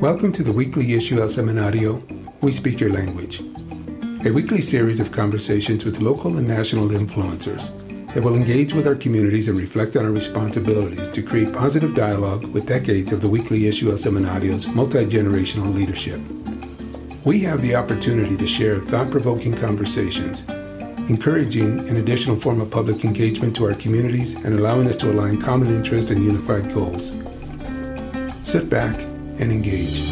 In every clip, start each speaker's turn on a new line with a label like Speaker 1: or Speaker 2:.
Speaker 1: Welcome to the weekly issue El Seminario, We Speak Your Language, a weekly series of conversations with local and national influencers that will engage with our communities and reflect on our responsibilities to create positive dialogue with decades of the weekly issue El Seminario's multi generational leadership. We have the opportunity to share thought provoking conversations, encouraging an additional form of public engagement to our communities and allowing us to align common interests and unified goals. Sit back and engage.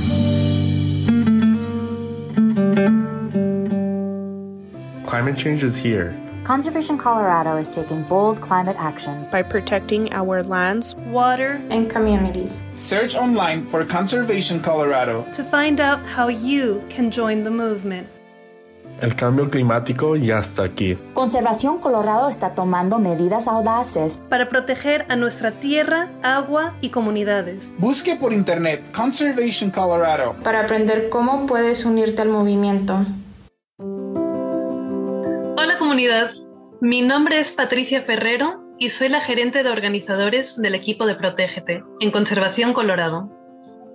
Speaker 2: Climate change is here.
Speaker 3: Conservation Colorado is taking bold climate action
Speaker 4: by protecting our lands,
Speaker 5: water,
Speaker 6: and communities.
Speaker 7: Search online for Conservation Colorado
Speaker 5: to find out how you can join the movement.
Speaker 2: El cambio climático ya está aquí.
Speaker 3: Conservación Colorado está tomando medidas audaces
Speaker 5: para proteger a nuestra tierra, agua y comunidades.
Speaker 7: Busque por internet Conservation Colorado
Speaker 6: para aprender cómo puedes unirte al movimiento.
Speaker 5: Hola comunidad, mi nombre es Patricia Ferrero y soy la gerente de organizadores del equipo de Protégete en Conservación Colorado.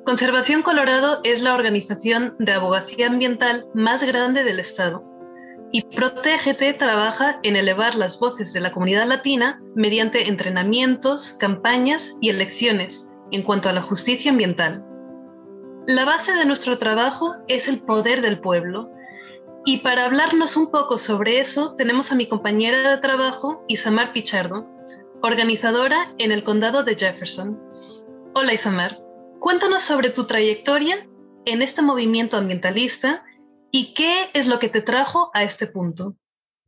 Speaker 5: Conservación Colorado es la organización de abogacía ambiental más grande del estado y Protégete trabaja en elevar las voces de la comunidad latina mediante entrenamientos, campañas y elecciones en cuanto a la justicia ambiental. La base de nuestro trabajo es el poder del pueblo y para hablarnos un poco sobre eso tenemos a mi compañera de trabajo Isamar Pichardo, organizadora en el condado de Jefferson. Hola Isamar. Cuéntanos sobre tu trayectoria en este movimiento ambientalista y qué es lo que te trajo a este punto.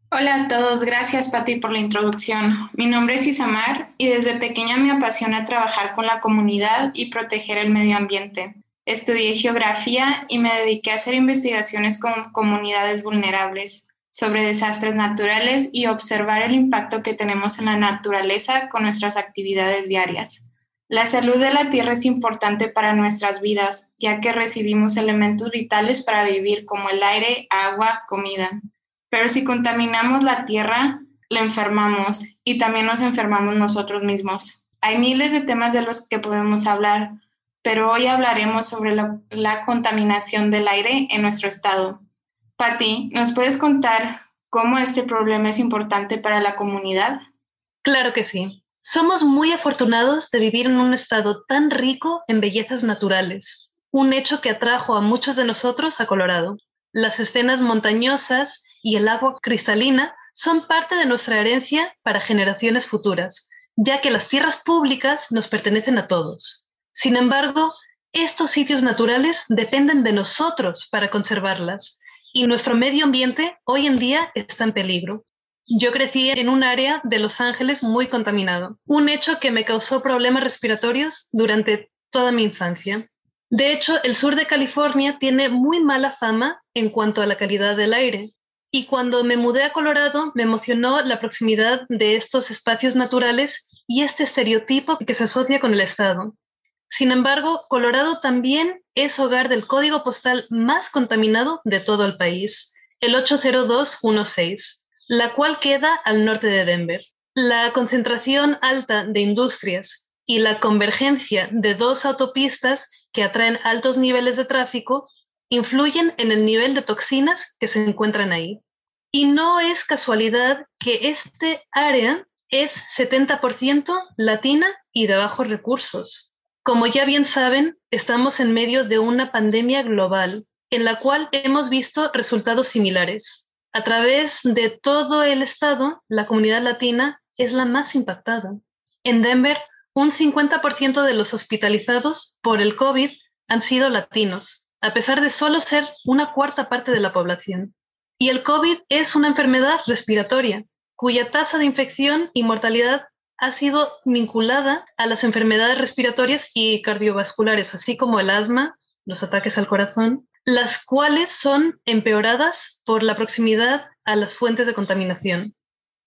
Speaker 6: Hola a todos, gracias Pati por la introducción. Mi nombre es Isamar y desde pequeña me apasiona trabajar con la comunidad y proteger el medio ambiente. Estudié geografía y me dediqué a hacer investigaciones con comunidades vulnerables sobre desastres naturales y observar el impacto que tenemos en la naturaleza con nuestras actividades diarias. La salud de la tierra es importante para nuestras vidas, ya que recibimos elementos vitales para vivir como el aire, agua, comida. Pero si contaminamos la tierra, la enfermamos y también nos enfermamos nosotros mismos. Hay miles de temas de los que podemos hablar, pero hoy hablaremos sobre la, contaminación del aire en nuestro estado. Patti, ¿nos puedes contar cómo este problema es importante para la comunidad?
Speaker 5: Claro que sí. Somos muy afortunados de vivir en un estado tan rico en bellezas naturales, un hecho que atrajo a muchos de nosotros a Colorado. Las escenas montañosas y el agua cristalina son parte de nuestra herencia para generaciones futuras, ya que las tierras públicas nos pertenecen a todos. Sin embargo, estos sitios naturales dependen de nosotros para conservarlas y nuestro medio ambiente hoy en día está en peligro. Yo crecí en un área de Los Ángeles muy contaminado, un hecho que me causó problemas respiratorios durante toda mi infancia. De hecho, el sur de California tiene muy mala fama en cuanto a la calidad del aire. Y cuando me mudé a Colorado, me emocionó la proximidad de estos espacios naturales y este estereotipo que se asocia con el estado. Sin embargo, Colorado también es hogar del código postal más contaminado de todo el país, el 80216 la cual queda al norte de Denver. La concentración alta de industrias y la convergencia de dos autopistas que atraen altos niveles de tráfico influyen en el nivel de toxinas que se encuentran ahí. Y no es casualidad que este área es 70% latina y de bajos recursos. Como ya bien saben, estamos en medio de una pandemia global en la cual hemos visto resultados similares. A través de todo el estado, la comunidad latina es la más impactada. En Denver, un 50% de los hospitalizados por el COVID han sido latinos, a pesar de solo ser una cuarta parte de la población. Y el COVID es una enfermedad respiratoria, cuya tasa de infección y mortalidad ha sido vinculada a las enfermedades respiratorias y cardiovasculares, así como el asma, los ataques al corazón las cuales son empeoradas por la proximidad a las fuentes de contaminación.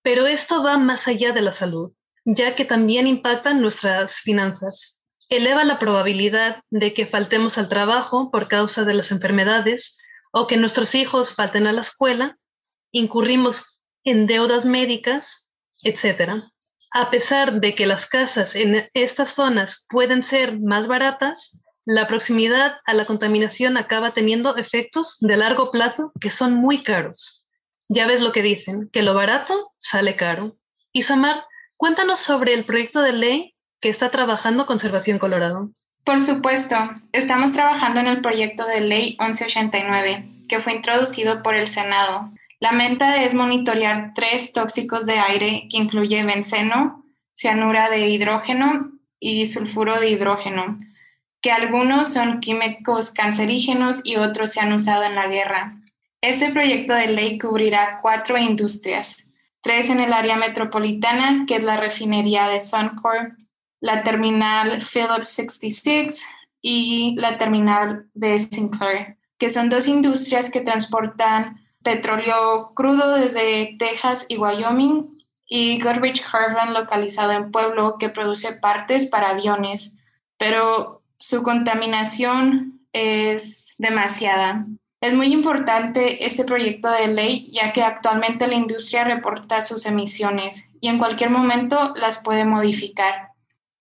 Speaker 5: Pero esto va más allá de la salud, ya que también impactan nuestras finanzas. Eleva la probabilidad de que faltemos al trabajo por causa de las enfermedades o que nuestros hijos falten a la escuela, incurrimos en deudas médicas, etc. A pesar de que las casas en estas zonas pueden ser más baratas, la proximidad a la contaminación acaba teniendo efectos de largo plazo que son muy caros. Ya ves lo que dicen, que lo barato sale caro. Isamar, cuéntanos sobre el proyecto de ley que está trabajando Conservación Colorado.
Speaker 6: Por supuesto, estamos trabajando en el proyecto de ley 1189, que fue introducido por el Senado. La meta es monitorear tres tóxicos de aire que incluye benceno, cianura de hidrógeno y sulfuro de hidrógeno, que algunos son químicos cancerígenos y otros se han usado en la guerra. Este proyecto de ley cubrirá cuatro industrias, tres en el área metropolitana, que es la refinería de Suncor, la terminal Phillips 66 y la terminal de Sinclair, que son dos industrias que transportan petróleo crudo desde Texas y Wyoming y Goodrich Carbon localizado en Pueblo que produce partes para aviones, pero su contaminación es demasiada. Es muy importante este proyecto de ley ya que actualmente la industria reporta sus emisiones y en cualquier momento las puede modificar.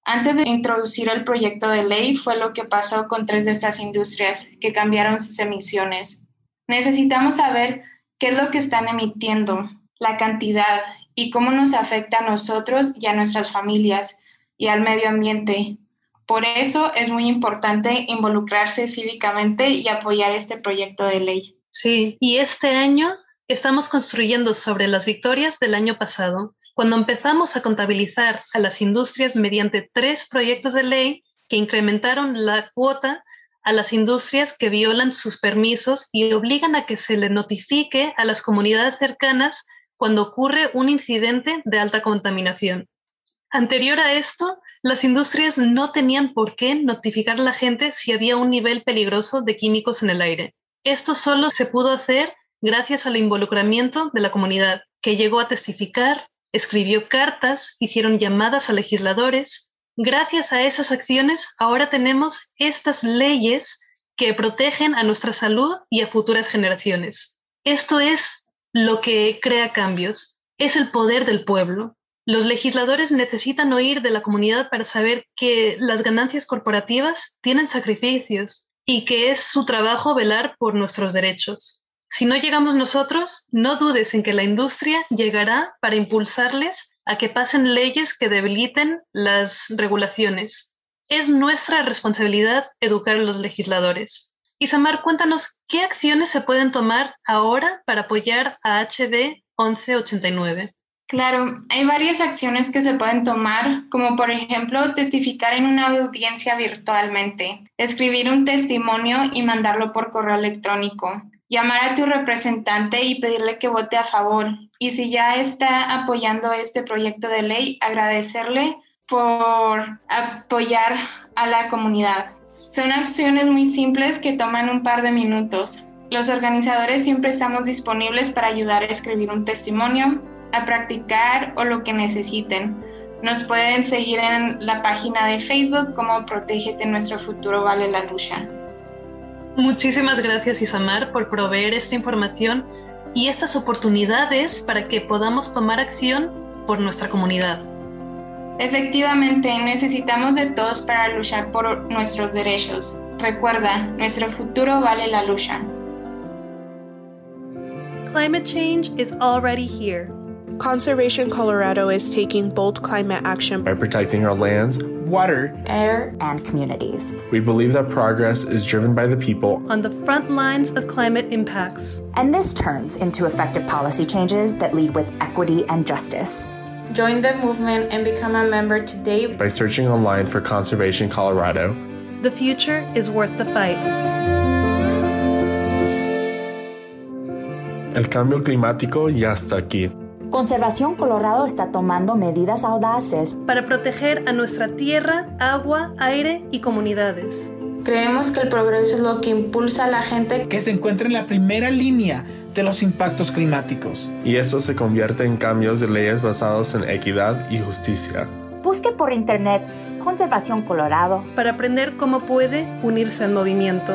Speaker 6: Antes de introducir el proyecto de ley fue lo que pasó con tres de estas industrias que cambiaron sus emisiones. Necesitamos saber qué es lo que están emitiendo, la cantidad y cómo nos afecta a nosotros y a nuestras familias y al medio ambiente. Por eso es muy importante involucrarse cívicamente y apoyar este proyecto de ley.
Speaker 5: Sí, y este año estamos construyendo sobre las victorias del año pasado, cuando empezamos a contabilizar a las industrias mediante tres proyectos de ley que incrementaron la cuota a las industrias que violan sus permisos y obligan a que se le notifique a las comunidades cercanas cuando ocurre un incidente de alta contaminación. Anterior a esto, las industrias no tenían por qué notificar a la gente si había un nivel peligroso de químicos en el aire. Esto solo se pudo hacer gracias al involucramiento de la comunidad, que llegó a testificar, escribió cartas, hicieron llamadas a legisladores. Gracias a esas acciones, ahora tenemos estas leyes que protegen a nuestra salud y a futuras generaciones. Esto es lo que crea cambios es el poder del pueblo. Los legisladores necesitan oír de la comunidad para saber que las ganancias corporativas tienen sacrificios y que es su trabajo velar por nuestros derechos. Si no llegamos nosotros, no dudes en que la industria llegará para impulsarles a que pasen leyes que debiliten las regulaciones. Es nuestra responsabilidad educar a los legisladores. Isamar, cuéntanos qué acciones se pueden tomar ahora para apoyar a HB 1189.
Speaker 6: Claro, hay varias acciones que se pueden tomar, como por ejemplo testificar en una audiencia virtualmente, escribir un testimonio y mandarlo por correo electrónico, llamar a tu representante y pedirle que vote a favor. Y si ya está apoyando este proyecto de ley, agradecerle por apoyar a la comunidad. Son acciones muy simples que toman un par de minutos. Los organizadores siempre estamos disponibles para ayudar a escribir un testimonio, a practicar o lo que necesiten. Nos pueden seguir en la página de Facebook como Protégete Nuestro Futuro Vale la Lucha.
Speaker 5: Muchísimas gracias Isamar por proveer esta información y estas oportunidades para que podamos tomar acción por nuestra comunidad.
Speaker 6: Efectivamente, necesitamos de todos para luchar por nuestros derechos. Recuerda, nuestro futuro vale la lucha.
Speaker 4: Climate change is already here. Conservation Colorado is taking bold climate action
Speaker 2: by protecting our lands,
Speaker 7: water,
Speaker 3: air, and communities.
Speaker 2: We believe that progress is driven by the people
Speaker 4: on the front lines of climate impacts.
Speaker 3: And this turns into effective policy changes that lead with equity and justice.
Speaker 6: Join the movement and become a member today
Speaker 2: by searching online for Conservation Colorado.
Speaker 4: The future is worth the fight.
Speaker 2: El cambio climático ya está aquí.
Speaker 3: Conservación Colorado está tomando medidas audaces
Speaker 4: para proteger a nuestra tierra, agua, aire y comunidades.
Speaker 6: Creemos que el progreso es lo que impulsa a la gente
Speaker 7: que se encuentra en la primera línea de los impactos climáticos.
Speaker 2: Y eso se convierte en cambios de leyes basados en equidad y justicia.
Speaker 3: Busque por internet Conservación Colorado
Speaker 4: para aprender cómo puede unirse al movimiento.